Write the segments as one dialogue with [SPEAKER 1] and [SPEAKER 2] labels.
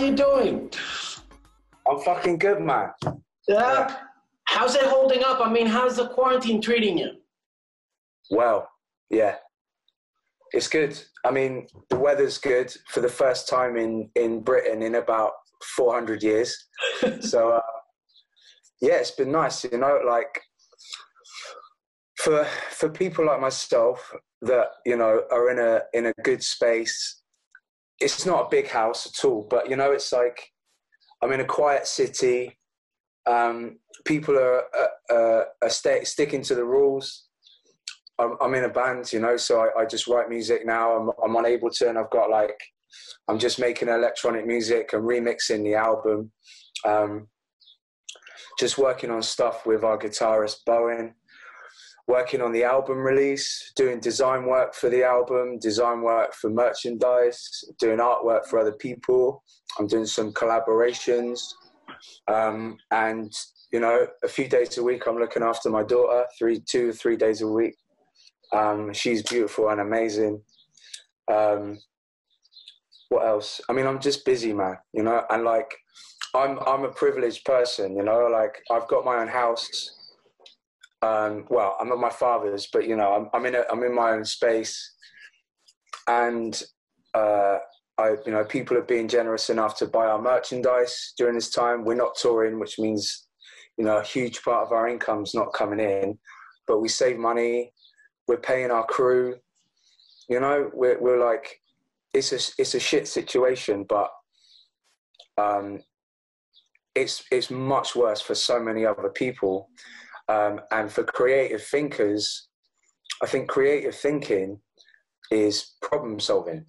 [SPEAKER 1] you doing?
[SPEAKER 2] I'm fucking good, man.
[SPEAKER 1] Yeah. How's it holding up? I mean, how's the quarantine treating you?
[SPEAKER 2] Well, yeah, it's good. I mean, the weather's good for the first time in in Britain in about 400 years. so, uh, yeah, it's been nice. You know, like for for people like myself that you know are in a in a good space. It's not a big house at all, but you know, it's like I'm in a quiet city. Um, people are, uh, are st- sticking to the rules. I'm, I'm, in a band, you know, so I, I just write music now. I'm, I'm on Ableton. I've got like, I'm just making electronic music and remixing the album. Um, just working on stuff with our guitarist Bowen working on the album release, doing design work for the album, design work for merchandise, doing artwork for other people. I'm doing some collaborations. Um, and, you know, a few days a week, I'm looking after my daughter, three, two, three days a week. Um, she's beautiful and amazing. Um, what else? I mean, I'm just busy, man, you know, and like, I'm, I'm a privileged person, you know, like I've got my own house um, well, I'm at my father's, but you know, I'm, I'm in a, I'm in my own space, and uh, I, you know, people are being generous enough to buy our merchandise during this time. We're not touring, which means, you know, a huge part of our income's not coming in, but we save money. We're paying our crew. You know, we're we're like, it's a it's a shit situation, but um, it's it's much worse for so many other people um, and for creative thinkers, I think creative thinking is problem solving.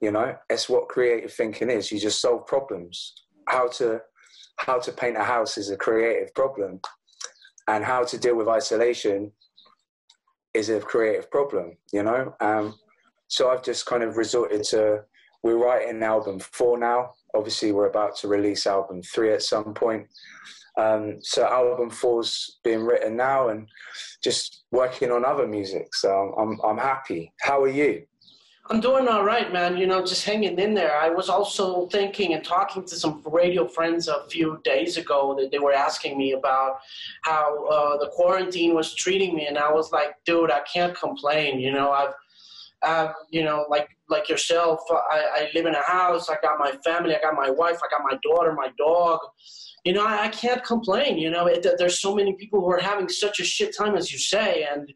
[SPEAKER 2] You know, it's what creative thinking is. You just solve problems. How to how to paint a house is a creative problem, and how to deal with isolation is a creative problem. You know, um, so I've just kind of resorted to. We're writing album four now. Obviously, we're about to release album three at some point. Um, so album four's being written now, and just working on other music. So I'm I'm happy. How are you?
[SPEAKER 1] I'm doing all right, man. You know, just hanging in there. I was also thinking and talking to some radio friends a few days ago that they were asking me about how uh, the quarantine was treating me, and I was like, dude, I can't complain. You know, I've, I've you know, like like yourself, I, I live in a house. I got my family. I got my wife. I got my daughter, my dog you know, I, I can't complain. You know, it, there's so many people who are having such a shit time, as you say, and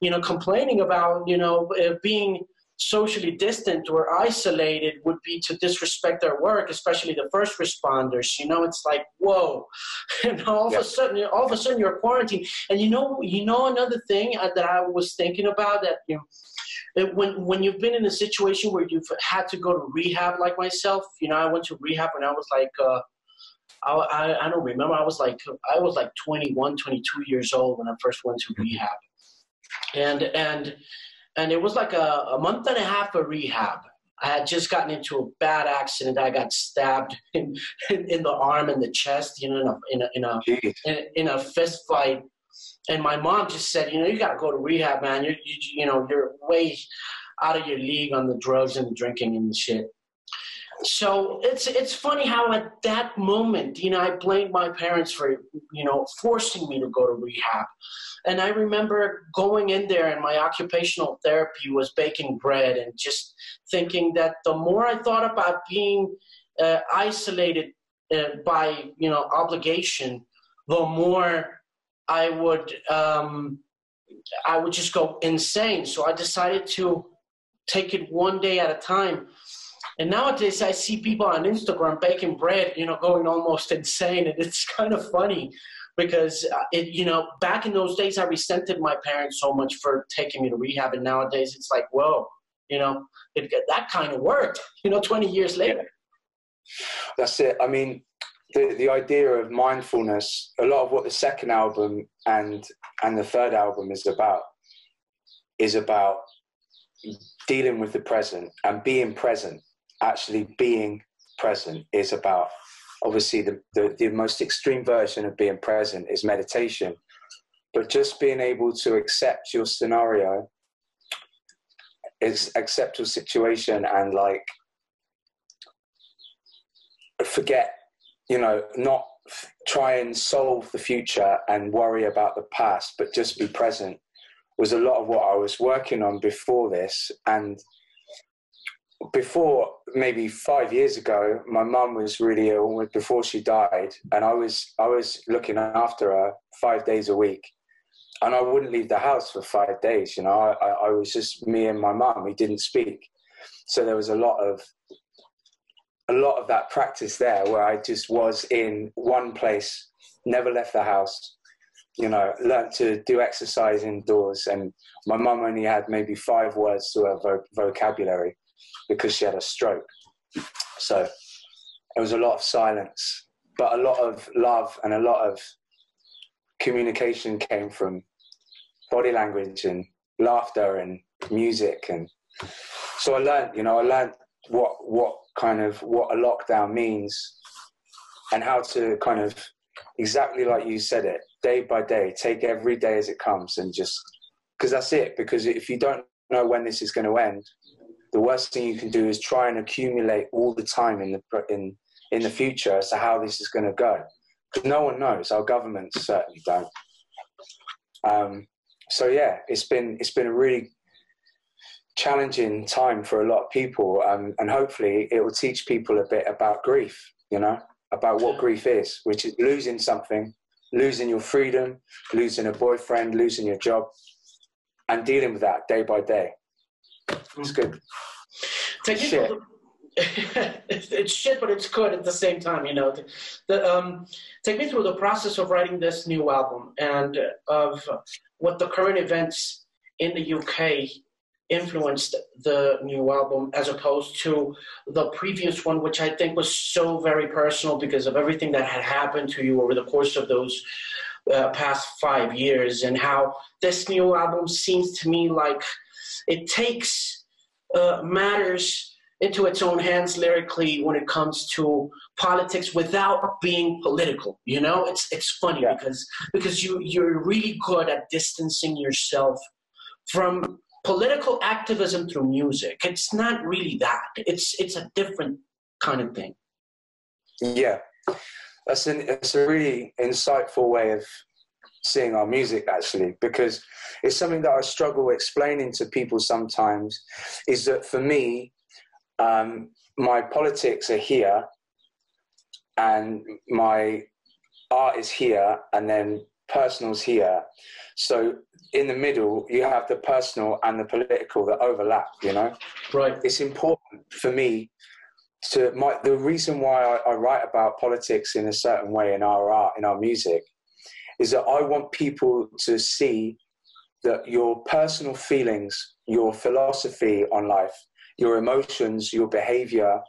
[SPEAKER 1] you know, complaining about you know uh, being socially distant or isolated would be to disrespect their work, especially the first responders. You know, it's like whoa, and all of a sudden, all of a sudden, you're quarantined. And you know, you know, another thing uh, that I was thinking about that you know, when when you've been in a situation where you've had to go to rehab, like myself, you know, I went to rehab when I was like. Uh, I, I, I don't remember. I was like I was like 21, 22 years old when I first went to mm-hmm. rehab, and and and it was like a, a month and a half of rehab. I had just gotten into a bad accident. I got stabbed in, in, in the arm and the chest, you know, in a in a in a, in, in a fist fight. And my mom just said, you know, you got to go to rehab, man. You you you know, you're way out of your league on the drugs and the drinking and the shit so it's it's funny how at that moment, you know, I blamed my parents for you know forcing me to go to rehab, and I remember going in there and my occupational therapy was baking bread and just thinking that the more I thought about being uh, isolated uh, by you know obligation, the more I would um, I would just go insane. So I decided to take it one day at a time and nowadays, I see people on Instagram baking bread, you know, going almost insane, and it's kind of funny because uh, it, you know, back in those days, I resented my parents so much for taking me to rehab, and nowadays, it's like, whoa, you know, it, that kind of worked, you know, 20 years later.
[SPEAKER 2] That's it. I mean, the the idea of mindfulness, a lot of what the second album and and the third album is about, is about dealing with the present and being present. Actually being present is about obviously the, the, the, most extreme version of being present is meditation. But just being able to accept your scenario is accept your situation and like forget, you know, not try and solve the future and worry about the past, but just be present was a lot of what I was working on before this. And before maybe five years ago, my mum was really ill before she died, and I was I was looking after her five days a week, and I wouldn't leave the house for five days. You know, I, I was just me and my mum. We didn't speak, so there was a lot of a lot of that practice there where I just was in one place, never left the house. You know, learned to do exercise indoors, and my mum only had maybe five words to her vo- vocabulary because she had a stroke. So it was a lot of silence, but a lot of love and a lot of communication came from body language and laughter and music and so I learned, you know, I learned what what kind of what a lockdown means and how to kind of exactly like you said it, day by day, take every day as it comes and just because that's it. Because if you don't know when this is going to end, the worst thing you can do is try and accumulate all the time in the in in the future as to how this is going to go. Because no one knows. Our governments certainly don't. Um, so yeah, it's been it's been a really challenging time for a lot of people, um, and hopefully it will teach people a bit about grief. You know, about what grief is, which is losing something, losing your freedom, losing a boyfriend, losing your job, and dealing with that day by day. It's good.
[SPEAKER 1] Take shit. it's shit, but it's good at the same time. You know, the, the um, take me through the process of writing this new album and of what the current events in the UK influenced the new album as opposed to the previous one, which I think was so very personal because of everything that had happened to you over the course of those uh, past five years, and how this new album seems to me like it takes uh, matters into its own hands lyrically when it comes to politics without being political. You know, it's it's funny yeah. because because you you're really good at distancing yourself from political activism through music. It's not really that. It's it's a different kind of thing.
[SPEAKER 2] Yeah, that's an it's a really insightful way of seeing our music actually because it's something that I struggle explaining to people sometimes is that for me um, my politics are here and my art is here and then personal's here. So in the middle you have the personal and the political that overlap you know?
[SPEAKER 1] Right.
[SPEAKER 2] It's important for me to my the reason why I, I write about politics in a certain way in our art in our music is that I want people to see that your personal feelings, your philosophy on life, your emotions, your behavior,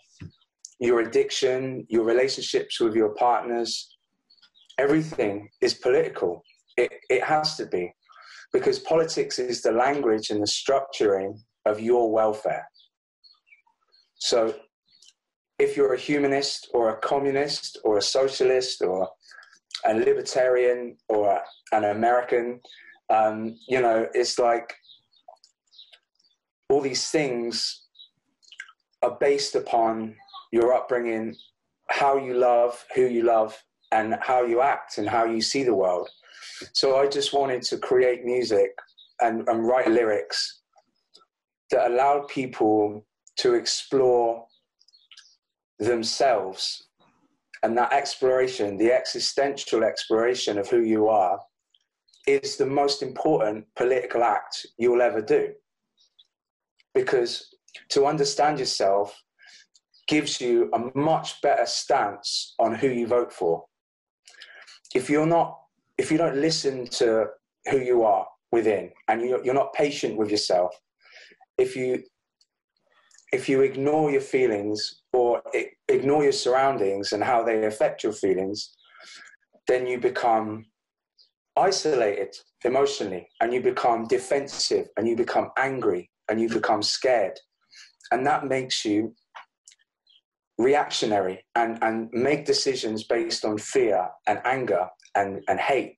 [SPEAKER 2] your addiction, your relationships with your partners, everything is political. It, it has to be. Because politics is the language and the structuring of your welfare. So if you're a humanist or a communist or a socialist or a libertarian or an American. Um, you know, it's like all these things are based upon your upbringing, how you love, who you love, and how you act and how you see the world. So I just wanted to create music and, and write lyrics that allowed people to explore themselves and that exploration, the existential exploration of who you are, is the most important political act you'll ever do. Because to understand yourself gives you a much better stance on who you vote for. If you're not, if you don't listen to who you are within and you're, not patient with yourself, if you if you ignore your feelings or ignore your surroundings and how they affect your feelings, then you become isolated emotionally and you become defensive and you become angry and you become scared. And that makes you reactionary and, and make decisions based on fear and anger and, and hate,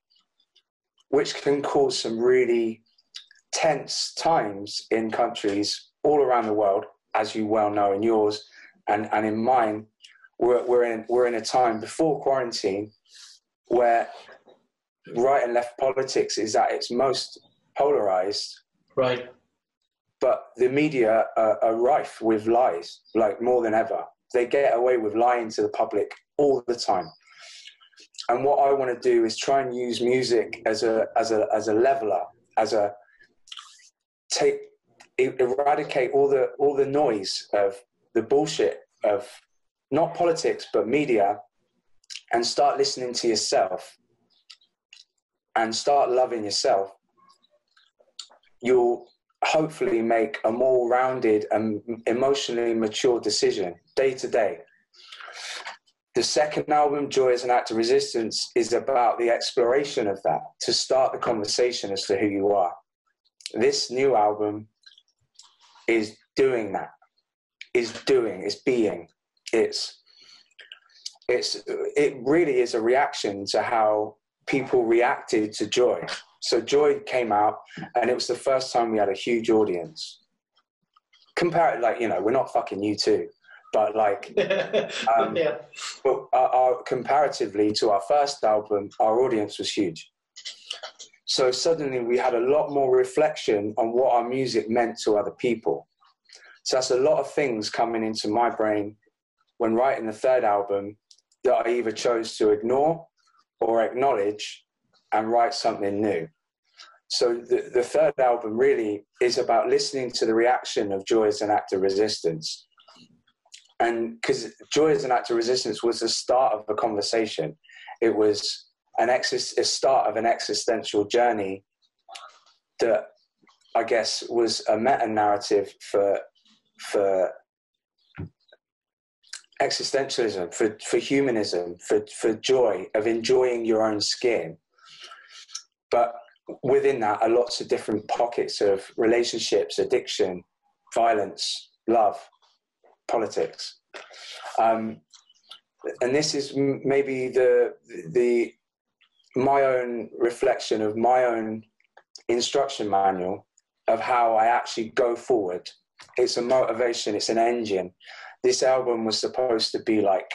[SPEAKER 2] which can cause some really tense times in countries all around the world as you well know in yours and, and in mine, we're, we're in we're in a time before quarantine where right and left politics is at its most polarized.
[SPEAKER 1] Right.
[SPEAKER 2] But the media are, are rife with lies, like more than ever. They get away with lying to the public all the time. And what I want to do is try and use music as a as a as a leveler, as a take eradicate all the all the noise of the bullshit of not politics but media and start listening to yourself and start loving yourself you'll hopefully make a more rounded and emotionally mature decision day to day. The second album joy as an act of resistance is about the exploration of that to start the conversation as to who you are. This new album is doing that is doing is being. It's it's it really is a reaction to how people reacted to joy so joy came out and it was the first time we had a huge audience compare it like you know we're not fucking U2 but like um, yeah. but our, our, comparatively to our first album our audience was huge so suddenly we had a lot more reflection on what our music meant to other people. So that's a lot of things coming into my brain when writing the third album that I either chose to ignore or acknowledge and write something new. So the, the third album really is about listening to the reaction of Joy as an act of resistance. And because Joy as an act of resistance was the start of a conversation. It was an exis- a start of an existential journey that I guess was a meta narrative for for existentialism, for, for humanism, for, for joy of enjoying your own skin. But within that are lots of different pockets of relationships, addiction, violence, love, politics. Um, and this is maybe the the my own reflection of my own instruction manual of how I actually go forward. It's a motivation, it's an engine. This album was supposed to be like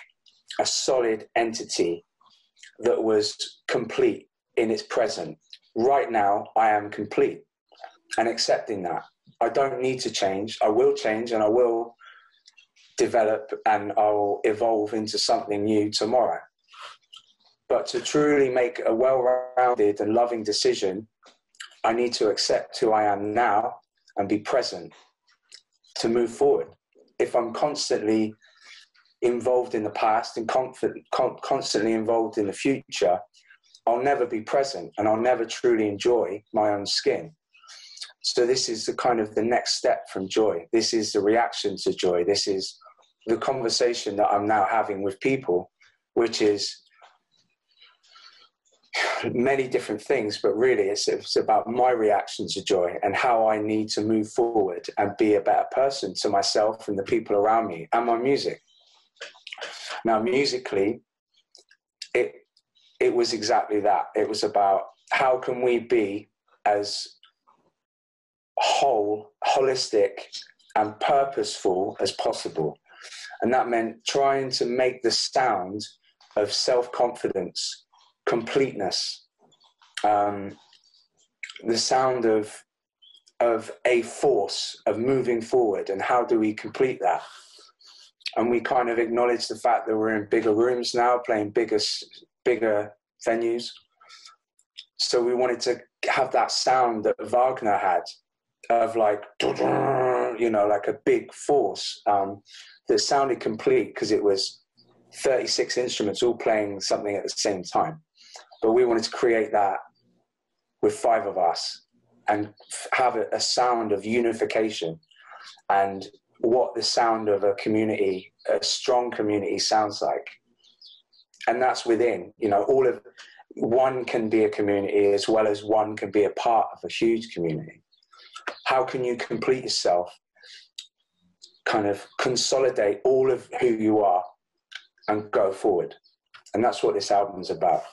[SPEAKER 2] a solid entity that was complete in its present. Right now, I am complete and accepting that. I don't need to change. I will change and I will develop and I'll evolve into something new tomorrow. But to truly make a well rounded and loving decision, I need to accept who I am now and be present to move forward. If I'm constantly involved in the past and constantly involved in the future, I'll never be present and I'll never truly enjoy my own skin. So this is the kind of the next step from joy. This is the reaction to joy. This is the conversation that I'm now having with people, which is many different things, but really it's, it's about my reaction to joy and how I need to move forward and be a better person to myself and the people around me and my music. Now, musically, it it was exactly that. It was about how can we be as whole, holistic, and purposeful as possible. And that meant trying to make the sound of self confidence completeness, um, the sound of of a force of moving forward, and how do we complete that? And we kind of acknowledge the fact that we're in bigger rooms now, playing bigger bigger venues. So we wanted to have that sound that Wagner had of like you know like a big force um, that sounded complete because it was 36 instruments all playing something at the same time but we wanted to create that with five of us and have a, sound of unification and what the sound of a community, a strong community sounds like. And that's within, you know, all of one can be a community as well as one can be a part of a huge community. How can you complete yourself, kind of consolidate all of who you are and go forward? And that's what this album is about.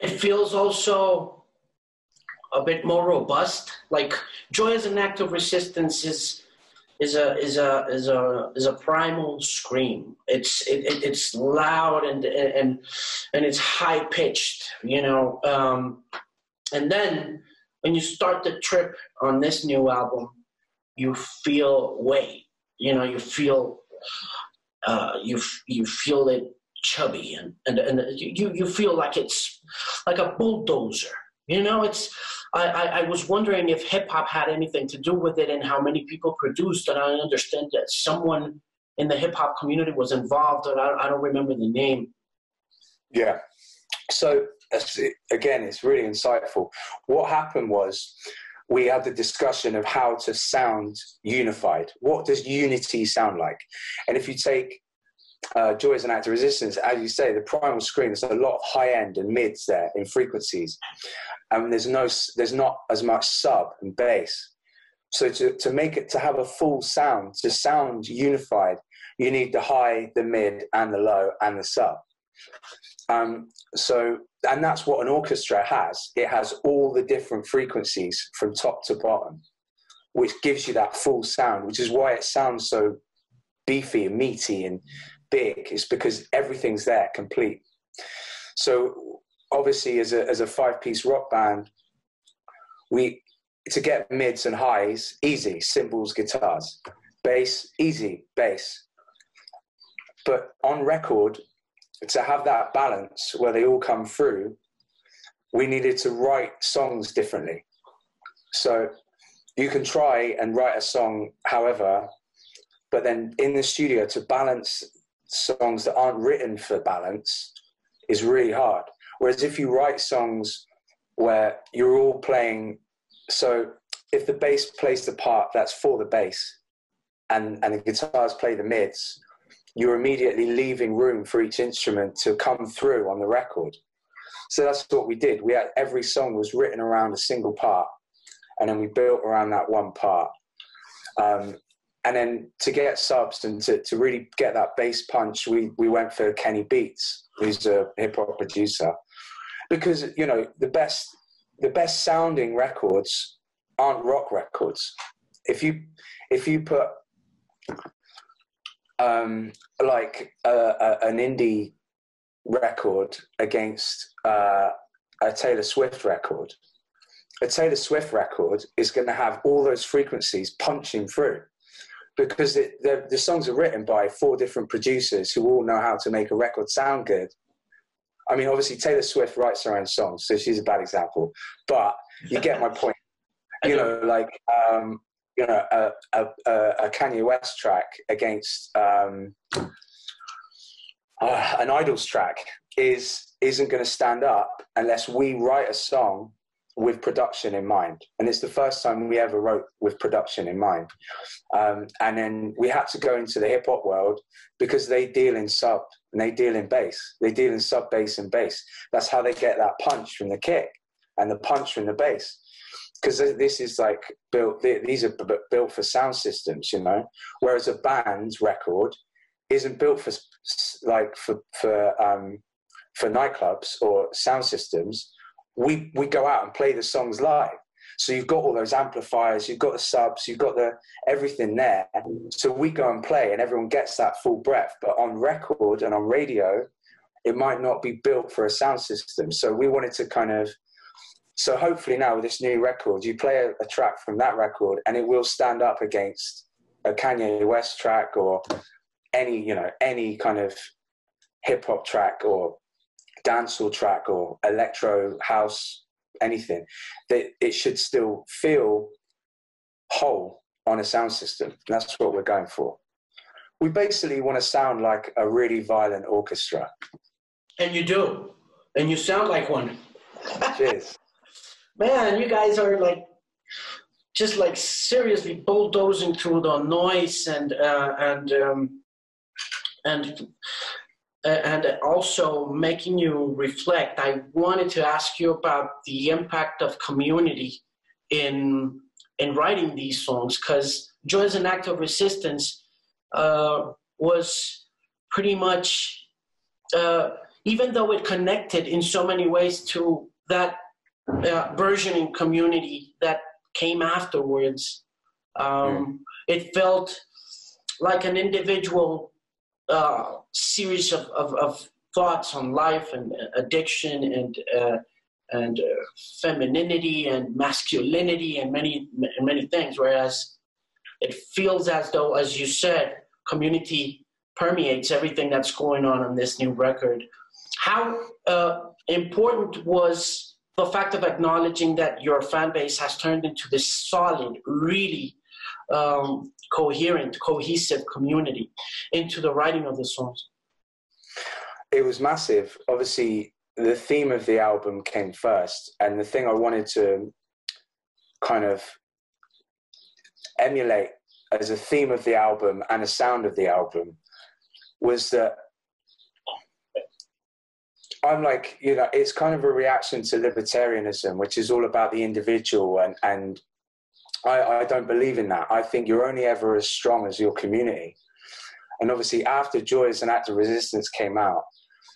[SPEAKER 1] It feels also a bit more robust. Like joy as an act of resistance is is a is a is a is a primal scream. It's it, it it's loud and and and it's high pitched, you know. Um, and then when you start the trip on this new album, you feel weight. You know, you feel uh, you you feel it chubby and and, and you you feel like it's like a bulldozer. You know, it's I, I, I was wondering if hip hop had anything to do with it and how many people produced. And I understand that someone in the hip hop community was involved, and I, I don't remember the name.
[SPEAKER 2] Yeah. So again, it's really insightful. What happened was we had the discussion of how to sound unified. What does unity sound like? And if you take uh, Joy as an Act of Resistance, as you say, the primal screen, there's a lot of high end and mids there in frequencies. And there's, no, there's not as much sub and bass. So to, to make it, to have a full sound, to sound unified, you need the high, the mid, and the low, and the sub. Um, so, and that's what an orchestra has. It has all the different frequencies from top to bottom, which gives you that full sound, which is why it sounds so beefy and meaty and big. It's because everything's there, complete. So, obviously, as a as a five piece rock band, we to get mids and highs easy, cymbals, guitars, bass easy, bass. But on record, to have that balance where they all come through, we needed to write songs differently. So you can try and write a song however, but then in the studio to balance songs that aren't written for balance is really hard. Whereas if you write songs where you're all playing, so if the bass plays the part that's for the bass and, and the guitars play the mids, you're immediately leaving room for each instrument to come through on the record. So that's what we did. We had every song was written around a single part, and then we built around that one part. Um, and then to get subs and to, to really get that bass punch, we, we went for Kenny Beats, who's a hip hop producer, because you know the best the best sounding records aren't rock records. If you if you put um, like a, a, an indie record against uh, a Taylor Swift record, a Taylor Swift record is going to have all those frequencies punching through because it, the, the songs are written by four different producers who all know how to make a record sound good. I mean, obviously, Taylor Swift writes her own songs, so she's a bad example, but you get my point. You know, like um, you know a, a, a Kanye West track against um, uh, an IDLES track is isn't going to stand up unless we write a song with production in mind. And it's the first time we ever wrote with production in mind. Um, and then we had to go into the hip hop world because they deal in sub and they deal in bass. They deal in sub bass and bass. That's how they get that punch from the kick and the punch from the bass because this is like built these are built for sound systems you know whereas a band's record isn't built for like for for um for nightclubs or sound systems we we go out and play the songs live so you've got all those amplifiers you've got the subs you've got the everything there. So we go and play and everyone gets that full breath but on record and on radio it might not be built for a sound system. So we wanted to kind of so hopefully now with this new record, you play a, a, track from that record and it will stand up against a Kanye West track or any, you know, any kind of hip hop track or dancehall track or electro house, anything. That it should still feel whole on a sound system. That's what we're going for. We basically want to sound like a really violent orchestra.
[SPEAKER 1] And you do. And you sound like one.
[SPEAKER 2] Cheers
[SPEAKER 1] man, you guys are like just like seriously bulldozing through the noise and uh, and um, and and also making you reflect. I wanted to ask you about the impact of community in in writing these songs because "Joy as an Act of Resistance" uh, was pretty much, uh, even though it connected in so many ways to that uh, burgeoning community that came afterwards. Um, It felt like an individual uh, series of, of, of, thoughts on life and addiction and uh, and uh, femininity and masculinity and many and many things. Whereas it feels as though, as you said, community permeates everything that's going on on this new record. How uh, important was the fact of acknowledging that your fan base has turned into this solid, really um, coherent, cohesive community into the writing of the songs?
[SPEAKER 2] It was massive. Obviously, the theme of the album came first, and the thing I wanted to kind of emulate as a theme of the album and a sound of the album was that I'm like, you know, it's kind of a reaction to libertarianism, which is all about the individual and, and I, I don't believe in that. I think you're only ever as strong as your community. And obviously, after Joy as an Act of Resistance came out,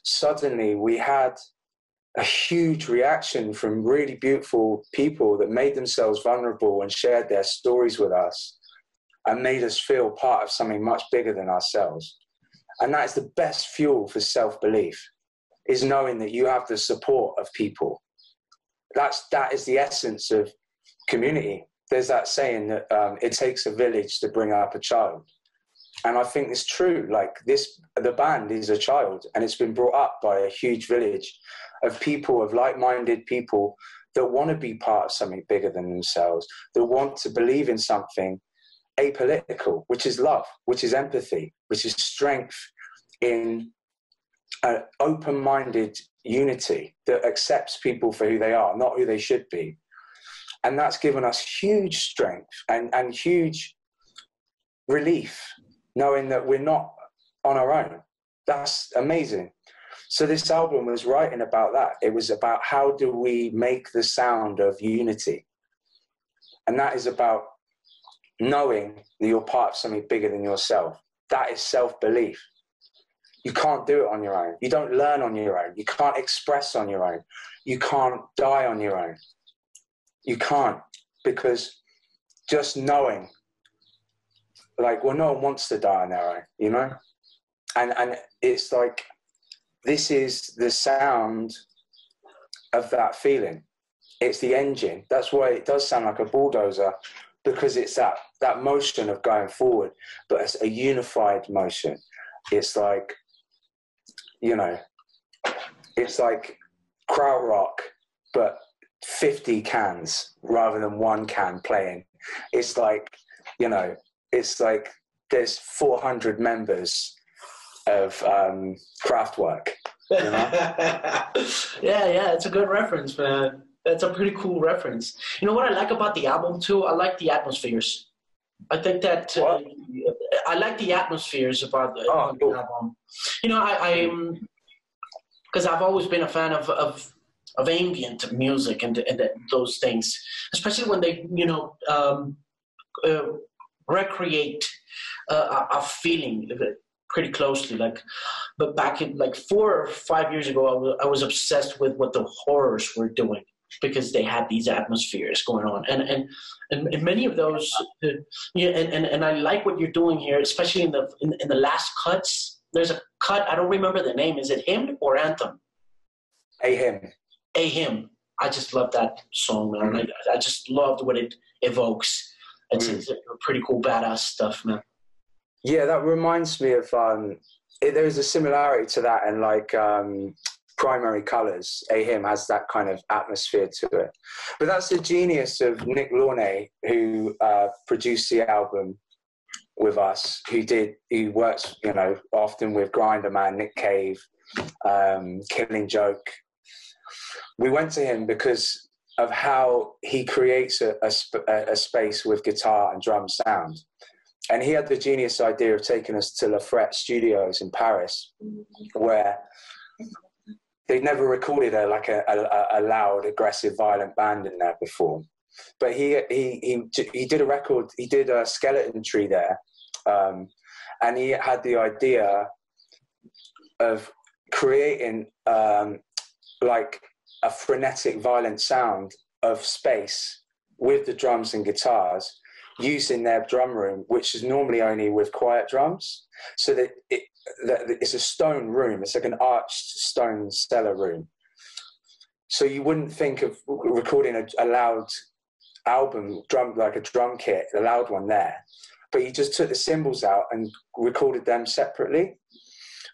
[SPEAKER 2] suddenly we had a huge reaction from really beautiful people that made themselves vulnerable and shared their stories with us and made us feel part of something much bigger than ourselves. And that is the best fuel for self belief, is knowing that you have the support of people. That's, that is the essence of community there's that saying that um, it takes a village to bring up a child. And i think it's true like this the band is a child and it's been brought up by a huge village of people of like-minded people that want to be part of something bigger than themselves that want to believe in something apolitical which is love which is empathy which is strength in an open-minded unity that accepts people for who they are not who they should be and that's given us huge strength and, and huge relief, knowing that we're not on our own. That's amazing. So this album was writing about that. It was about how do we make the sound of unity. And that is about knowing that you're part of something bigger than yourself. That is self-belief. You can't do it on your own. You don't learn on your own. You can't express on your own. You can't die on your own. You can't because just knowing, like, well, no one wants to die their own, you know, and and it's like this is the sound of that feeling. It's the engine. That's why it does sound like a bulldozer because it's that that motion of going forward, but it's a unified motion. It's like, you know, it's like krautrock, but 50 cans rather than one can playing. It's like, you know, it's like there's 400 members of um, Kraftwerk. You know?
[SPEAKER 1] yeah, yeah, it's a good reference, man. That's a pretty cool reference. You know what I like about the album too? I like the atmospheres. I think that uh, I like the atmospheres about the, oh, cool. album. You know, I, I'm because I've always been a fan of, of of ambient music and, and those things, especially when they, you know, um, uh, recreate uh, a feeling pretty closely. Like, but back in like four or five years ago, I was, I was obsessed with what the horrors were doing because they had these atmospheres going on. And and and, and many of those uh, yeah and, and and i like what you're doing here especially in the in, in, the last cuts. There's a cut i don't remember the name. Is it hymn or anthem?
[SPEAKER 2] A hymn
[SPEAKER 1] a hymn. I just love that song, man. Mm. I, I just loved what it evokes. It's, mm. it's pretty cool, badass stuff, man.
[SPEAKER 2] Yeah, that reminds me of. Um, it, there's a similarity to that, and like um, primary colors. A hymn has that kind of atmosphere to it. But that's the genius of Nick Launay, who uh, produced the album with us. Who did? He works, you know, often with Grinderman, Nick Cave, um, Killing Joke, we went to him because of how he creates a, a, a, space with guitar and drum sound. And he had the genius idea of taking us to La Frette Studios in Paris, where they'd never recorded a, like a, a, a loud, aggressive, violent band in there before. But he, he, he, he did a record, he did a skeleton tree there. Um, and he had the idea of creating um, like a frenetic, violent sound of space with the drums and guitars, used in their drum room, which is normally only with quiet drums. So that, it, that it's a stone room. It's like an arched stone cellar room. So you wouldn't think of recording a, a loud album drum like a drum kit, a loud one there. But he just took the cymbals out and recorded them separately,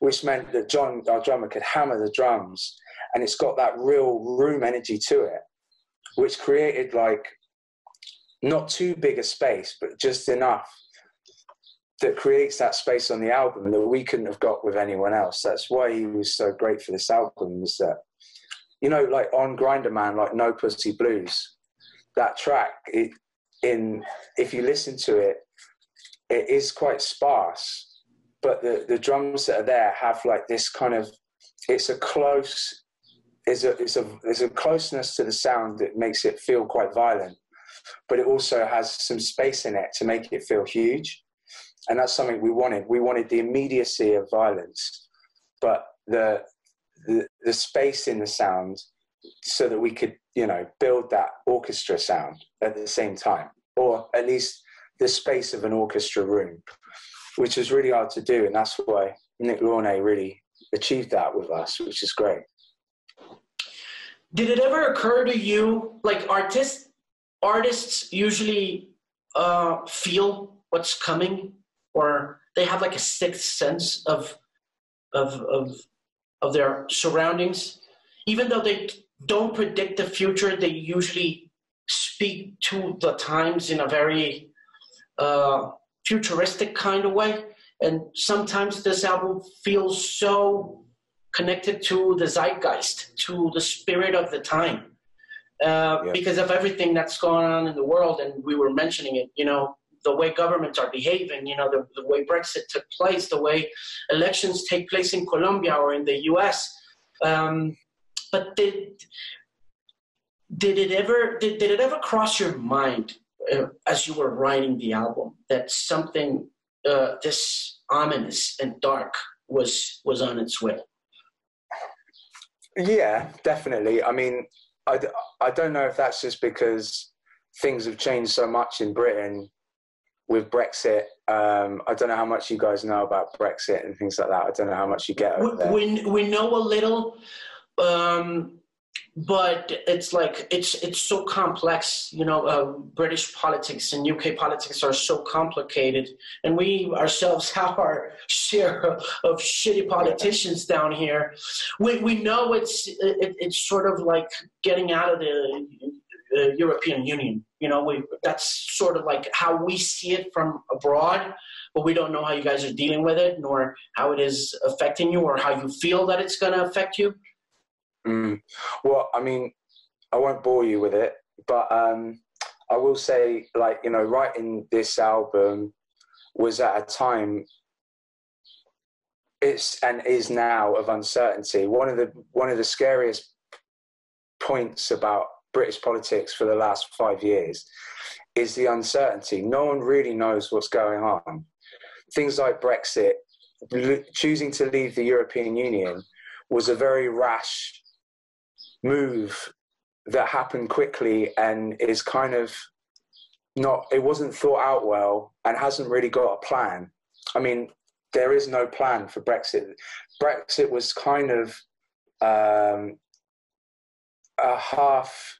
[SPEAKER 2] which meant that John, our drummer, could hammer the drums, and it's got that real room energy to it, which created like not too big a space, but just enough that creates that space on the album that we couldn't have got with anyone else. That's why he was so great for this album. Was that you know, like on Grinderman, like No Pussy Blues, that track, it, in if you listen to it, it is quite sparse, but the the drums that are there have like this kind of, it's a close, is a it's a there's a closeness to the sound that makes it feel quite violent but it also has some space in it to make it feel huge. And that's something we wanted. We wanted the immediacy of violence, but the, the, the space in the sound so that we could, you know, build that orchestra sound at the same time, or at least the space of an orchestra room, which is really hard to do. And that's why Nick Launay really achieved that with us, which is great.
[SPEAKER 1] Did it ever occur to you, like artists artists usually uh, feel what's coming, or they have like a sixth sense of of of of their surroundings. Even though they don't predict the future, they usually speak to the times in a very uh, futuristic kind of way. And sometimes this album feels so connected to the zeitgeist, to the spirit of the time uh, yeah. because of everything that's going on in the world. And we were mentioning it, you know, the way governments are behaving, you know, the, the way Brexit took place, the way elections take place in Colombia or in the US. Um, but did, did it ever did, did it ever cross your mind uh, as you were writing the album that something uh, this ominous and dark was was on its way
[SPEAKER 2] yeah definitely i mean I, I don't know if that's just because things have changed so much in Britain with Brexit. Um, I don't know how much you guys know about Brexit and things like that. I don't know how much you get over there.
[SPEAKER 1] We, we know a little. Um, but it's like it's it's so complex you know uh, british politics and uk politics are so complicated. And we ourselves have our share of, shitty politicians down here. We, we know it's it, it's sort of like getting out of the uh, european union. You know we that's sort of like how we see it from abroad but we don't know how you guys are dealing with it nor how it is affecting you or how you feel that it's going to affect you
[SPEAKER 2] Mm. Well, I mean, I won't bore you with it, but um, I will say, like, you know, writing this album was at a time it's and is now of uncertainty. One of the one of the scariest points about British politics for the last five years is the uncertainty. No one really knows what's going on. Things like Brexit, choosing to leave the European Union was a very rash move that happened quickly and is kind of not it wasn't thought out well and hasn't really got a plan. I mean there is no plan for brexit. Brexit was kind of um, a half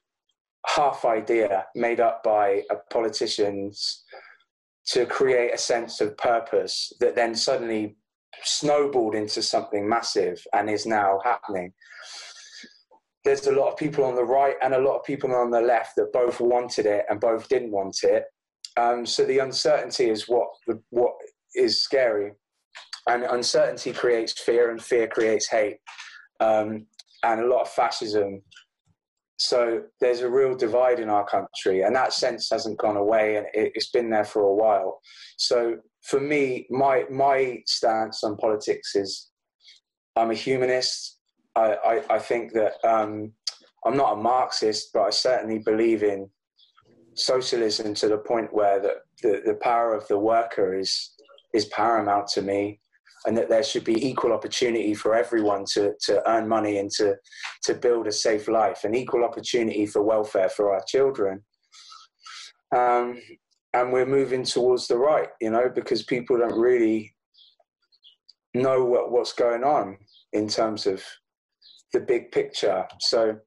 [SPEAKER 2] half idea made up by a politicians to create a sense of purpose that then suddenly snowballed into something massive and is now happening there's a lot of people on the right and a lot of people on the left that both wanted it and both didn't want it. Um, so the uncertainty is what what is scary, and uncertainty creates fear, and fear creates hate, um, and a lot of fascism. So there's a real divide in our country, and that sense hasn't gone away, and it, it's been there for a while. So for me, my my stance on politics is, I'm a humanist. I, I, I think that um, I'm not a Marxist, but I certainly believe in socialism to the point where the, the, the power of the worker is is paramount to me and that there should be equal opportunity for everyone to, to earn money and to, to build a safe life and equal opportunity for welfare for our children. Um, and we're moving towards the right, you know, because people don't really know what, what's going on in terms of the big picture. So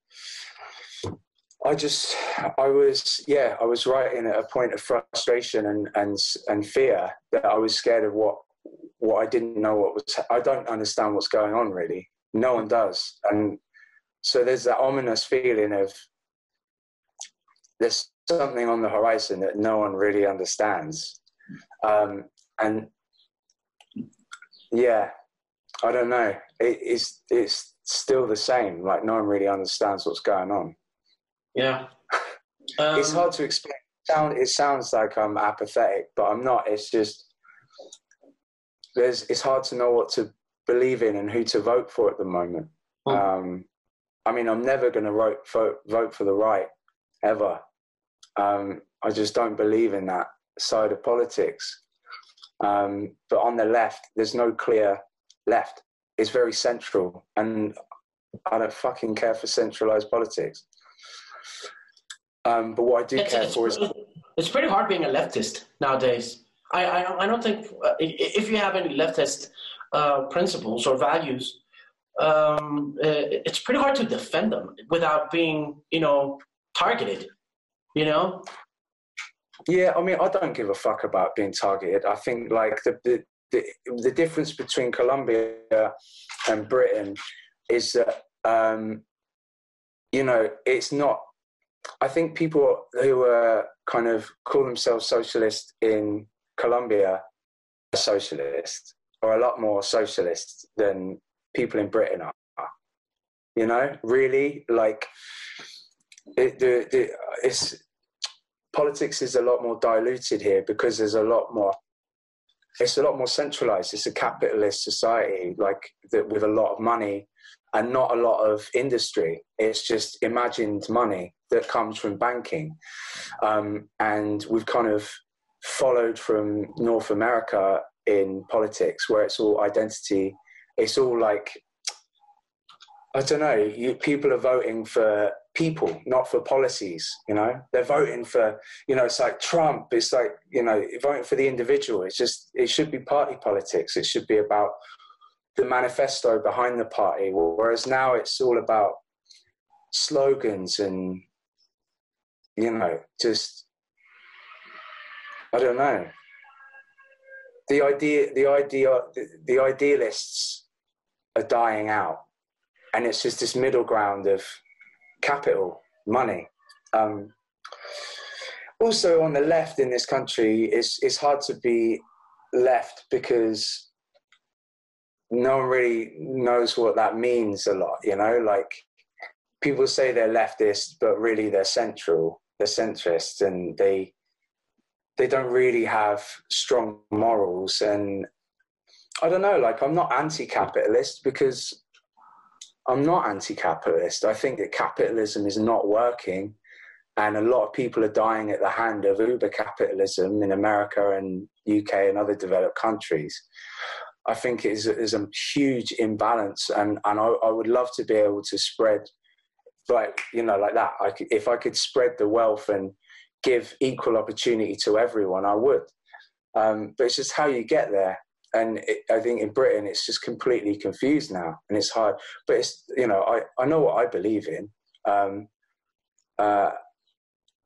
[SPEAKER 2] I just, I was, yeah, I was writing at a point of frustration and and and fear that I was scared of what what I didn't know what was. I don't understand what's going on really. No one does, and so there's that ominous feeling of there's something on the horizon that no one really understands, um, and yeah, I don't know. It, it's it's still the same. Like no one really understands what's going on.
[SPEAKER 1] Yeah.
[SPEAKER 2] Um, it's hard to explain. Sound it sounds like I'm apathetic, but I'm not. It's just there's it's hard to know what to believe in and who to vote for at the moment. Hmm. Um, I mean, I'm never going to vote, vote vote for the right ever. Um, I just don't believe in that side of politics. Um, but on the left, there's no clear left. It's very central, and I don't fucking care for centralized politics. Um, but what I do it's, care
[SPEAKER 1] it's,
[SPEAKER 2] for is
[SPEAKER 1] it's pretty hard being a leftist nowadays. I, I, I don't think uh, if you have any leftist uh, principles or values, um, uh, it's pretty hard to defend them without being, you know, targeted. You know.
[SPEAKER 2] Yeah, I mean, I don't give a fuck about being targeted. I think like the the the, the difference between Colombia and Britain is that um, you know it's not I think people who are kind of call themselves socialist in Colombia are socialist, or a lot more socialist than people in Britain are. You know, really, like it, the, the, it's politics is a lot more diluted here because there's a lot more. It's a lot more centralized. It's a capitalist society, like that with a lot of money and not a lot of industry. It's just imagined money that comes from banking. Um, and we've kind of followed from North America in politics, where it's all identity. It's all like, I don't know, you, people are voting for people, not for policies, you know? They're voting for, you know, it's like Trump, it's like, you know, voting for the individual. It's just, it should be party politics. It should be about the manifesto behind the party, whereas now it's all about slogans and you know just I don't know the idea the idea the, idealists are dying out and it's just this middle ground of capital money um, also on the left in this country it's, it's hard to be left because no one really knows what that means a lot, you know, like people say they're leftist, but really they're central, they're centrist, and they they don't really have strong morals. And I don't know, like I'm not anti-capitalist because I'm not anti-capitalist. I think that capitalism is not working, and a lot of people are dying at the hand of uber capitalism in America and UK and other developed countries. I think is is a huge imbalance, and and I, I, would love to be able to spread, like you know, like that. I could, if I could spread the wealth and give equal opportunity to everyone, I would. Um, but it's just how you get there, and it, I think in Britain it's just completely confused now, and it's hard. But it's you know, I I know what I believe in. Um, uh,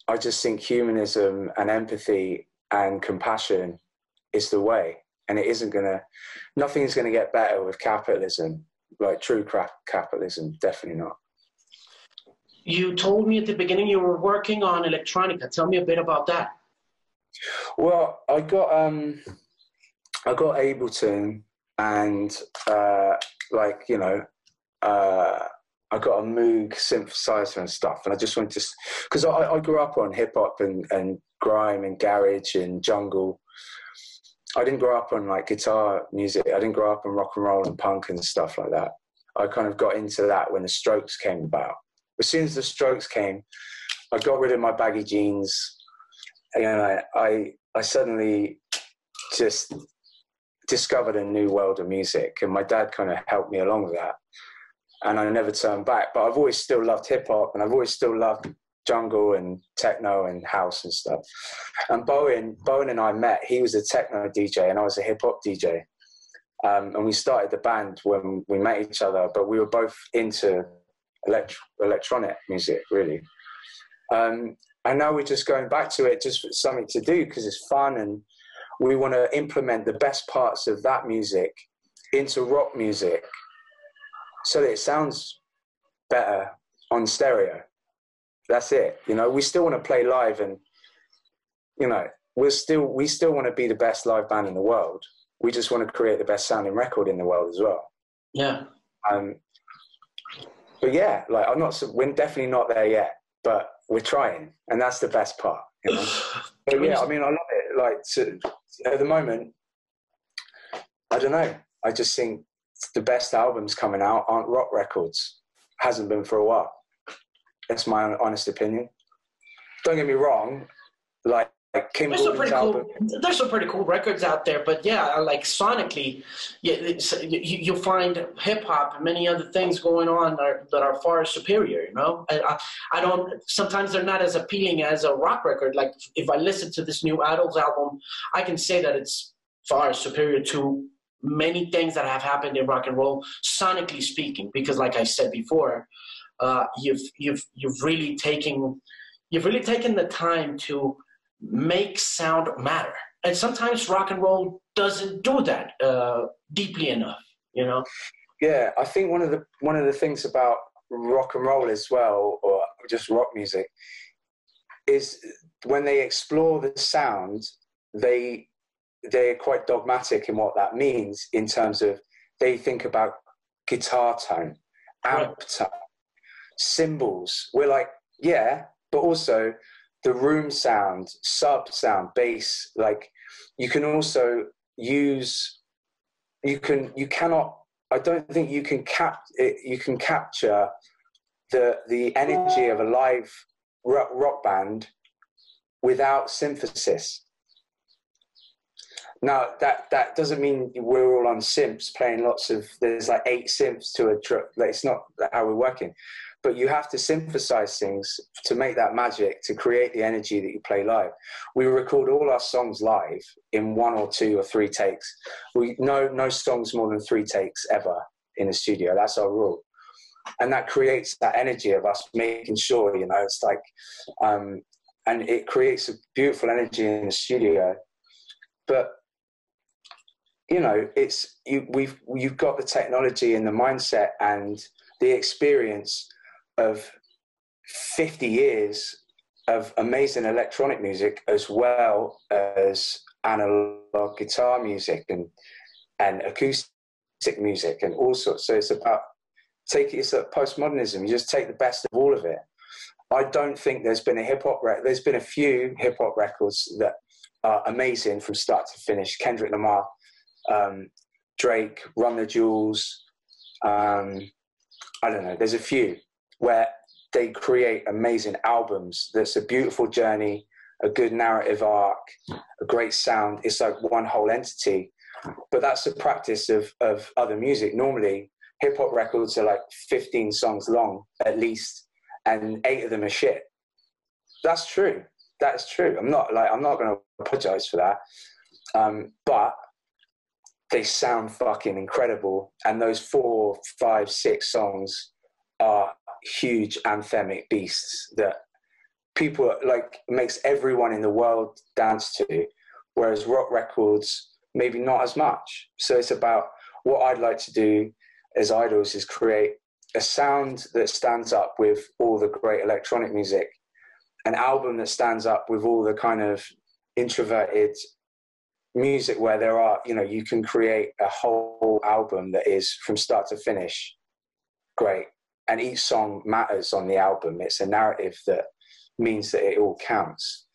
[SPEAKER 2] I just think humanism and empathy and compassion is the way and it isn't going to nothing's going to get better with capitalism like true capitalism definitely not
[SPEAKER 1] you told me at the beginning you were working on electronica tell me a bit about that
[SPEAKER 2] well i got um i got ableton and uh like you know uh I got a Moog synthesizer and stuff, and I just wanted to because I, I grew up on hip hop and, and grime and garage and jungle, I didn't grow up on like guitar music. I didn't grow up on rock and roll and punk and stuff like that. I kind of got into that when the Strokes came about. As soon as the Strokes came, I got rid of my baggy jeans, and I I, I suddenly just discovered a new world of music, and my dad kind of helped me along with that. And I never turned back. But I've always still loved hip hop, and I've always still loved jungle and techno and house and stuff. And Bowen, Bowen and I met. He was a techno DJ and I was a hip hop DJ. Um, and we started the band when we met each other, but we were both into elect- electronic music, really. Um, and now we're just going back to it just for something to do because it's fun and we want to implement the best parts of that music into rock music so that it sounds better on stereo. That's it. You know, we still want to play live and you know, we're still we still want to be the best live band in the world. We just want to create the best sounding record in the world as well.
[SPEAKER 1] Yeah.
[SPEAKER 2] Um but yeah, like I'm not we're definitely not there yet, but we're trying and that's the best part. You know? but yeah, I mean I love it. Like to, at the moment I don't know. I just think the best albums coming out aren't rock records. Hasn't been for a while. That's my honest opinion. Don't get me wrong, like, like
[SPEAKER 1] there's some, pretty
[SPEAKER 2] album.
[SPEAKER 1] cool, there's some pretty cool records out there, but yeah, like sonically, yeah, you, you'll find hip hop and many other things going on that are, that are far superior. You know, I, I, I don't. Sometimes they're not as appealing as a rock record. Like if I listen to this new IDLES album, I can say that it's far superior to many things that have happened in rock and roll, sonically speaking. Because, like I said before, uh, you've you've you've really taken you've really taken the time to make sound matter. And sometimes rock and roll doesn't do that uh, deeply enough. You know.
[SPEAKER 2] Yeah, I think one of the one of the things about rock and roll as well, or just rock music, is when they explore the sound, they they're quite dogmatic in what that means in terms of they think about guitar tone, amp right. tone, cymbals. We're like, yeah, but also the room sound, sub sound, bass. Like you can also use, you can, you cannot. I don't think you can cap. You can capture the the energy of a live rock, rock band without synthesis. Now that that doesn't mean we're all on synths playing lots of. There's like eight synths to a. Like it's not how we're working, but you have to synthesize things to make that magic to create the energy that you play live. We record all our songs live in one or two or three takes. We no no songs more than three takes ever in the studio. That's our rule, and that creates that energy of us making sure you know it's like, um, and it creates a beautiful energy in the studio, but you know, it's you, we've you've got the technology and the mindset and the experience of 50 years of amazing electronic music as well as analog guitar music and and acoustic music and all sorts. So it's about take it's like postmodernism. You just take the best of all of it. I don't think there's been a hip hop record. there's been a few hip hop records that are amazing from start to finish. Kendrick Lamar um, Drake, Run the Jewels. Um, I don't know. There's a few where they create amazing albums. That's a beautiful journey, a good narrative arc, a great sound. It's like one whole entity. But that's the practice of, of other music. Normally, hip hop records are like 15 songs long at least, and eight of them are shit. That's true. That's true. I'm not like I'm not going to apologize for that. Um, but they sound fucking incredible. And those four, five, six songs are huge anthemic beasts that people like makes everyone in the world dance to. Whereas rock records, maybe not as much. So it's about what I'd like to do as IDLES is create a sound that stands up with all the great electronic music, an album that stands up with all the kind of introverted music where there are you know you can create a whole album that is from start to finish great and each song matters on the album. It's a narrative that means that it all counts.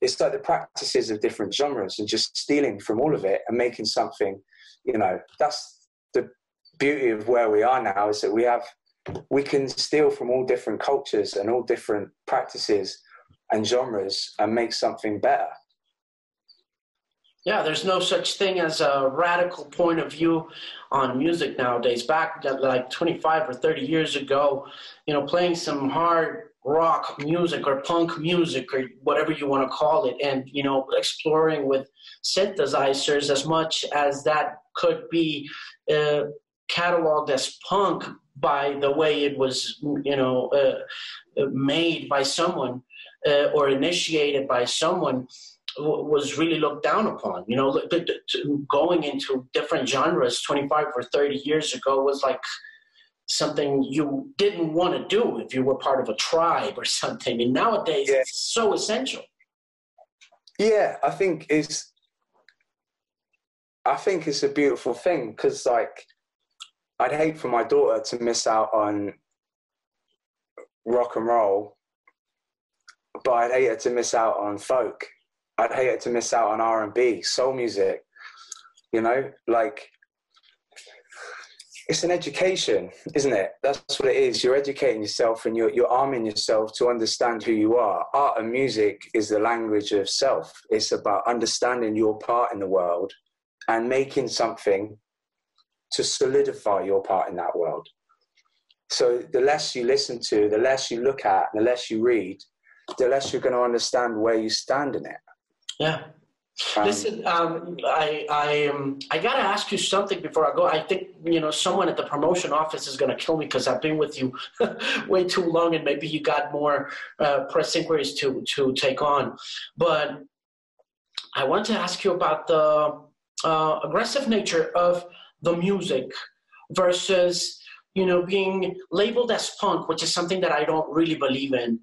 [SPEAKER 2] It's like the practices of different genres and just stealing from all of it and making something you know that's the beauty of where we are now is that we have we can steal from all different cultures and all different practices and genres and make something better
[SPEAKER 1] yeah, there's no such thing as a radical point of view on music nowadays. Back like 25 or 30 years ago, you know, playing some hard rock music or punk music or whatever you want to call it and you know exploring with synthesizers as much as that could be uh, cataloged as punk by the way it was you know uh, made by someone uh, or initiated by someone was really looked down upon you know going into different genres 25 or 30 years ago was like something you didn't want to do if you were part of a tribe or something. And nowadays, yeah. it's so essential.
[SPEAKER 2] Yeah, I think it's. I think it's a beautiful thing because, like, I'd hate for my daughter to miss out on rock and roll, but I'd hate her to miss out on folk. I'd hate her to miss out on R and B, soul music. You know, like it's an education, isn't it? That's what it is. You're educating yourself and you're, you're arming yourself to understand who you are. Art and music is the language of self. It's about understanding your part in the world and making something to solidify your part in that world. So the less you listen to, the less you look at, the less you read, the less you're going to understand where you stand in it.
[SPEAKER 1] Yeah, um, Listen, um, I I um, I gotta ask you something before I go. I think you know someone at the promotion office is gonna kill me because I've been with you way too long, and maybe you got more uh, press inquiries to to take on. But I want to ask you about the uh, aggressive nature of the music versus you know being labeled as punk, which is something that I don't really believe in,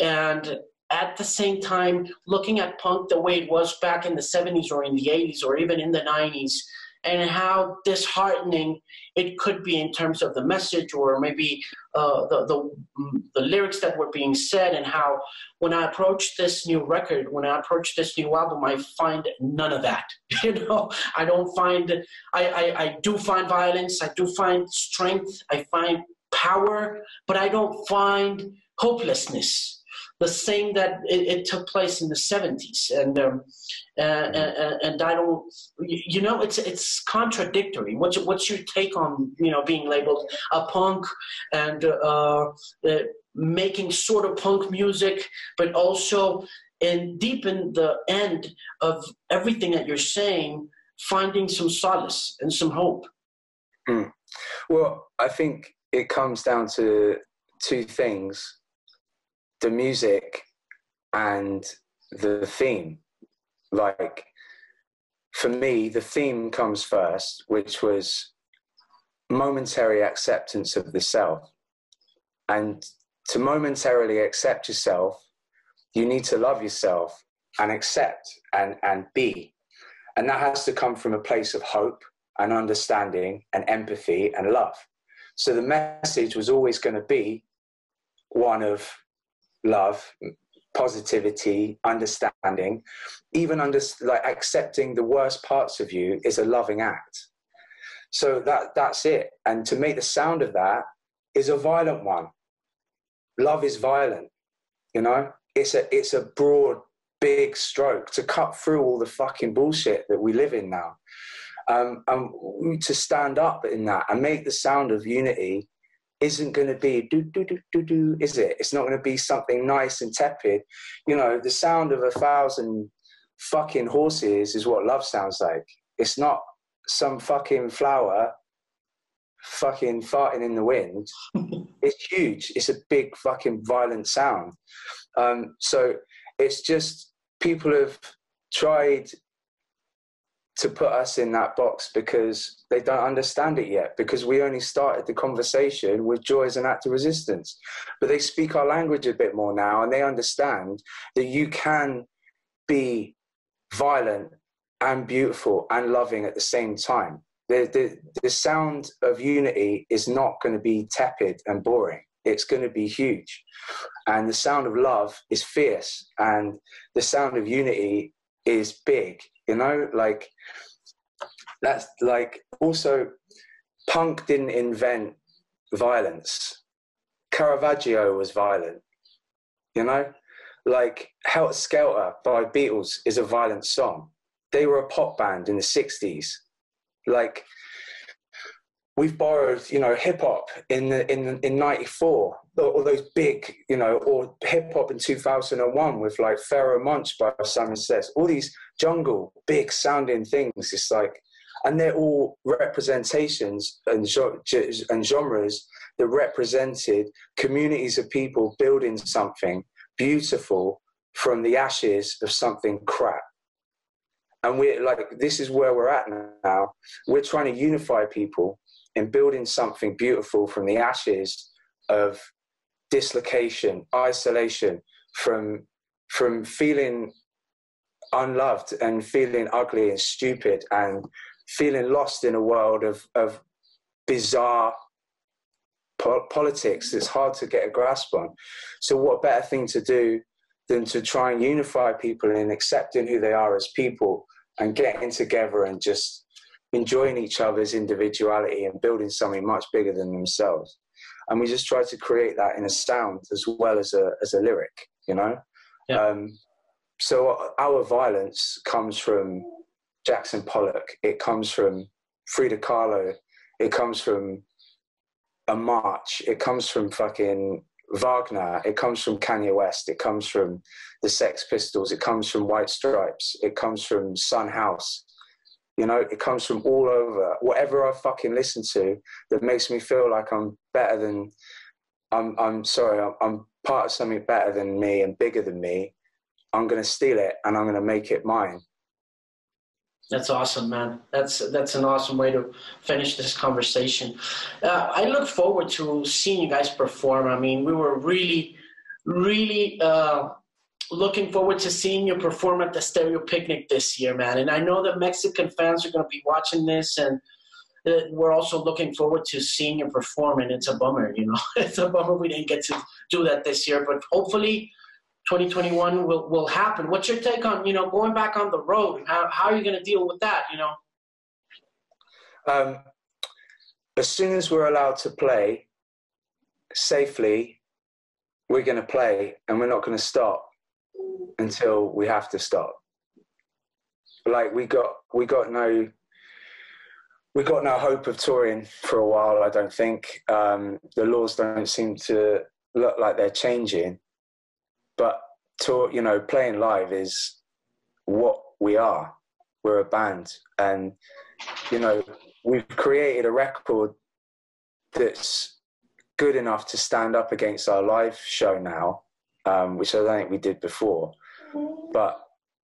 [SPEAKER 1] and at the same time looking at punk the way it was back in the 70s or in the 80s or even in the 90s and how disheartening it could be in terms of the message or maybe uh, the, the, the, lyrics that were being said and how when i approach this new record when i approach this new album i find none of that you know? I don't find I, I, I do find violence i do find strength i find power but i don't find hopelessness the same that it, it took place in the 70s and um, and, and I don't you know it's it's contradictory. What's what's your take on you know being labeled a punk and uh, uh, making sort of punk music but also and deep in the end of everything that you're saying finding some solace and some hope?
[SPEAKER 2] Mm. well I think it comes down to two things the music and the theme. Like, for me, the theme comes first, which was momentary acceptance of the self. And to momentarily accept yourself, you need to love yourself and accept and, and be. And that has to come from a place of hope and understanding and empathy and love. So the message was always going to be one of love, positivity, understanding, even under, like accepting the worst parts of you is a loving act. So that that's it. And to make the sound of that is a violent one. Love is violent, you know. It's a it's a broad, big stroke to cut through all the fucking bullshit that we live in now. Um, and to stand up in that and make the sound of unity isn't going to be do do do do do, is it? It's not going to be something nice and tepid. You know, the sound of a thousand fucking horses is what love sounds like. It's not some fucking flower fucking farting in the wind. it's huge. It's a big fucking violent sound. Um, so it's just people have tried to put us in that box because they don't understand it yet because we only started the conversation with joy as an act of resistance. But they speak our language a bit more now and they understand that you can be violent and beautiful and loving at the same time. The, the, the sound of unity is not going to be tepid and boring. It's going to be huge. And the sound of love is fierce and the sound of unity is big you know like that's like also punk didn't invent violence. Caravaggio was violent you know? Like helter skelter by beatles is a violent song. They were a pop band in the 60s like we've borrowed, you know, hip hop in the, in in '94, all those big, you know, or hip hop in 2001 with like Pharoahe Monch by Simon Says, all these jungle big sounding things. It's like, and they're all representations and, and genres that represented communities of people building something beautiful from the ashes of something crap. And we're like, this is where we're at now. We're trying to unify people in building something beautiful from the ashes of dislocation, isolation, from from feeling unloved and feeling ugly and stupid and feeling lost in a world of, of bizarre po- politics that's hard to get a grasp on. So, what better thing to do than to try and unify people in accepting who they are as people and getting together and just enjoying each other's individuality and building something much bigger than themselves. And we just try to create that in a sound as well as a as a lyric, you know. Yeah. Um, so our violence comes from Jackson Pollock. It comes from Frida Kahlo. It comes from a march. It comes from fucking Wagner. It comes from Kanye West. It comes from the Sex Pistols. It comes from White Stripes. It comes from Son House. You know, it comes from all over. Whatever I fucking listen to that makes me feel like I'm better than, I'm, I'm sorry, I'm, I'm part of something better than me and bigger than me. I'm going to steal it and I'm going to make it mine.
[SPEAKER 1] That's awesome, man. That's that's an awesome way to finish this conversation. Uh, I look forward to seeing you guys perform. I mean, we were really, really uh, looking forward to seeing you perform at the Stereo Picnic this year, man. And I know that Mexican fans are going to be watching this, and uh, we're also looking forward to seeing you perform. And it's a bummer, you know, it's a bummer we didn't get to do that this year, but hopefully 2021 will, will happen. What's your take on, you know, going back on the road? How, how are you going to deal with that, you know?
[SPEAKER 2] Um, as soon as we're allowed to play safely, we're going to play and we're not going to stop until we have to stop. Like we got, we got no, we got no hope of touring for a while. I don't think um, the laws don't seem to look like they're changing but to you know playing live is what we are we're a band and you know we've created a record that's good enough to stand up against our live show now um, which i don't think we did before but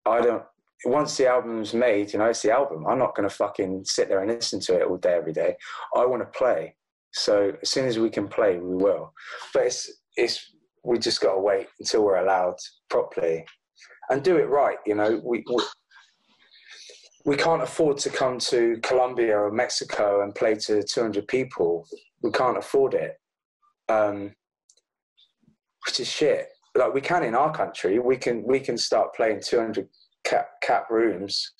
[SPEAKER 2] i don't once the album's made you know it's the album i'm not going to fucking sit there and listen to it all day every day i want to play so as soon as we can play we will but it's it's we just got to wait until we're allowed properly and do it right. You know, we, we, we can't afford to come to Colombia or Mexico and play to 200 people. We can't afford it, um, which is shit. Like we can in our country, we can we can start playing 200 cap, cap rooms,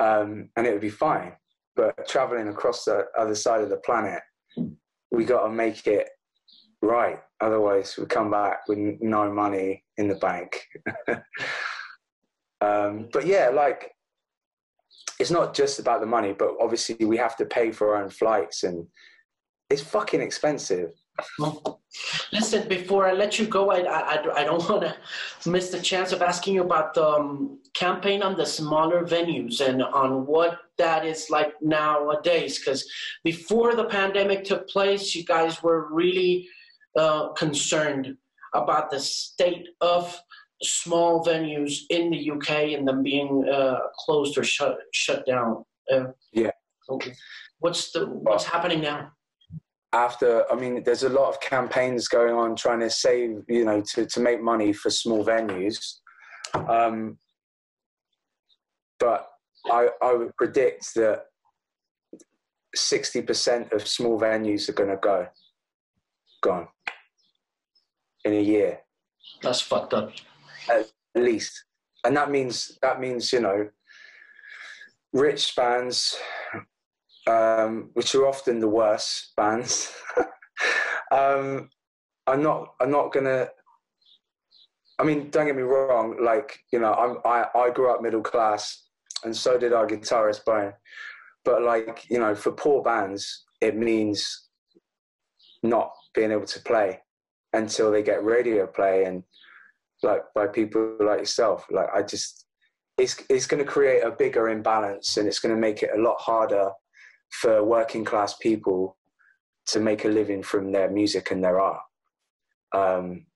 [SPEAKER 2] um, and it would be fine. But traveling across the other side of the planet, we got to make it right. Otherwise, we come back with no money in the bank. um, but yeah, like it's not just about the money, but obviously we have to pay for our own flights, and it's fucking expensive.
[SPEAKER 1] Listen, before I let you go, I, I, I don't want to miss the chance of asking you about the um, campaign on the smaller venues and on what that is like nowadays. Because before the pandemic took place, you guys were really uh, concerned about the state of small venues in the UK and them being uh, closed or shut shut down.
[SPEAKER 2] Uh, yeah.
[SPEAKER 1] Okay. What's the what's happening now?
[SPEAKER 2] After, I mean, there's a lot of campaigns going on trying to save, you know, to, to make money for small venues. Um, but I, I would predict that 60% of small venues are going to go, gone in a year.
[SPEAKER 1] That's fucked up.
[SPEAKER 2] At least, and that means that means you know, rich bands, um, which are often the worst bands, um, are not are not gonna. I mean, don't get me wrong. Like you know, I'm, I I grew up middle class, and so did our guitarist Brian. But like you know, for poor bands, it means not being able to play until they get radio play and like by people like yourself. Like I just, it's it's going to create a bigger imbalance and it's going to make it a lot harder for working class people to make a living from their music and their art. Um,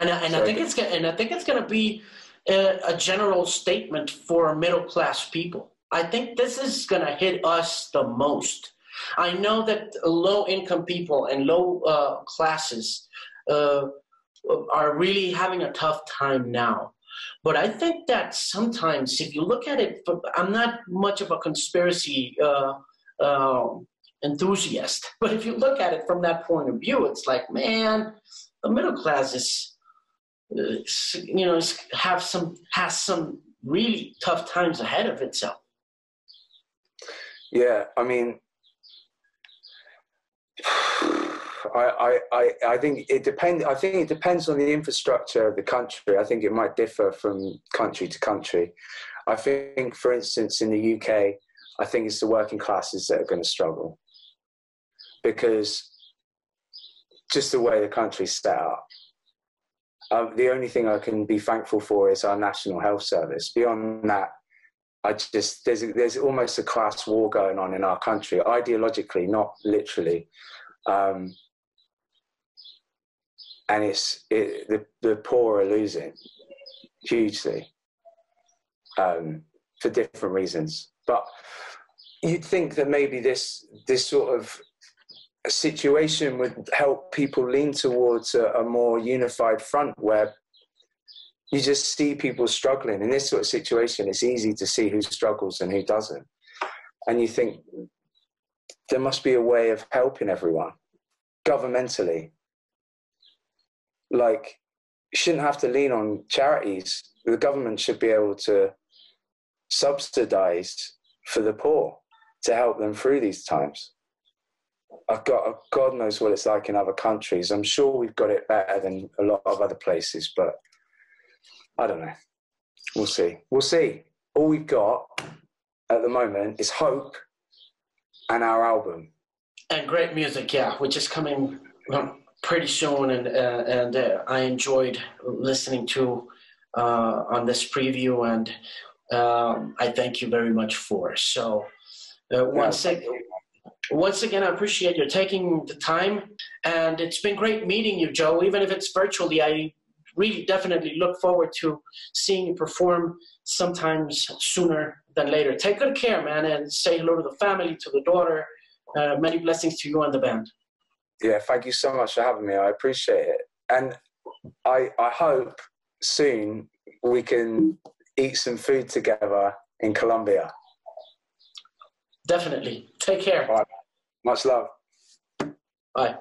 [SPEAKER 1] and I, and so I think it's and I think it's going to be a, a general statement for middle class people. I think this is going to hit us the most. I know that low income people and low uh, classes uh, are really having a tough time now. But I think that sometimes, if you look at it, I'm not much of a conspiracy uh, uh, enthusiast, but if you look at it from that point of view, it's like, man, the middle class is, uh, you know, have some has some really tough times ahead of itself.
[SPEAKER 2] Yeah, I mean, I, I, I think it depends. I think it depends on the infrastructure of the country. I think it might differ from country to country. I think, for instance, in the UK, I think it's the working classes that are going to struggle because just the way the country's set up. Um, the only thing I can be thankful for is our national health service. Beyond that, I just there's there's almost a class war going on in our country, ideologically, not literally. Um, and it's it, the the poor are losing hugely um, for different reasons. But you'd think that maybe this this sort of situation would help people lean towards a, a more unified front where you just see people struggling in this sort of situation. It's easy to see who struggles and who doesn't, and you think there must be a way of helping everyone governmentally like shouldn't have to lean on charities. The government should be able to subsidize for the poor to help them through these times. I've got God knows what it's like in other countries. I'm sure we've got it better than a lot of other places, but I don't know. We'll see. We'll see. All we've got at the moment is hope and our album.
[SPEAKER 1] And great music, yeah, which is coming pretty soon, and uh, and uh, I enjoyed listening to uh, on this preview, and um, I thank you very much for. So uh, once again. Once again, I appreciate you taking the time, and it's been great meeting you, Joe. Even if it's virtually, I really definitely look forward to seeing you perform sometimes sooner than later. Take good care, man, and say hello to the family, to the daughter. Uh, many blessings to you and the band
[SPEAKER 2] yeah, thank you so much for having me. I appreciate it. And I, I hope soon we can eat some food together in Colombia.
[SPEAKER 1] Definitely. Take care.
[SPEAKER 2] Much love.
[SPEAKER 1] Bye.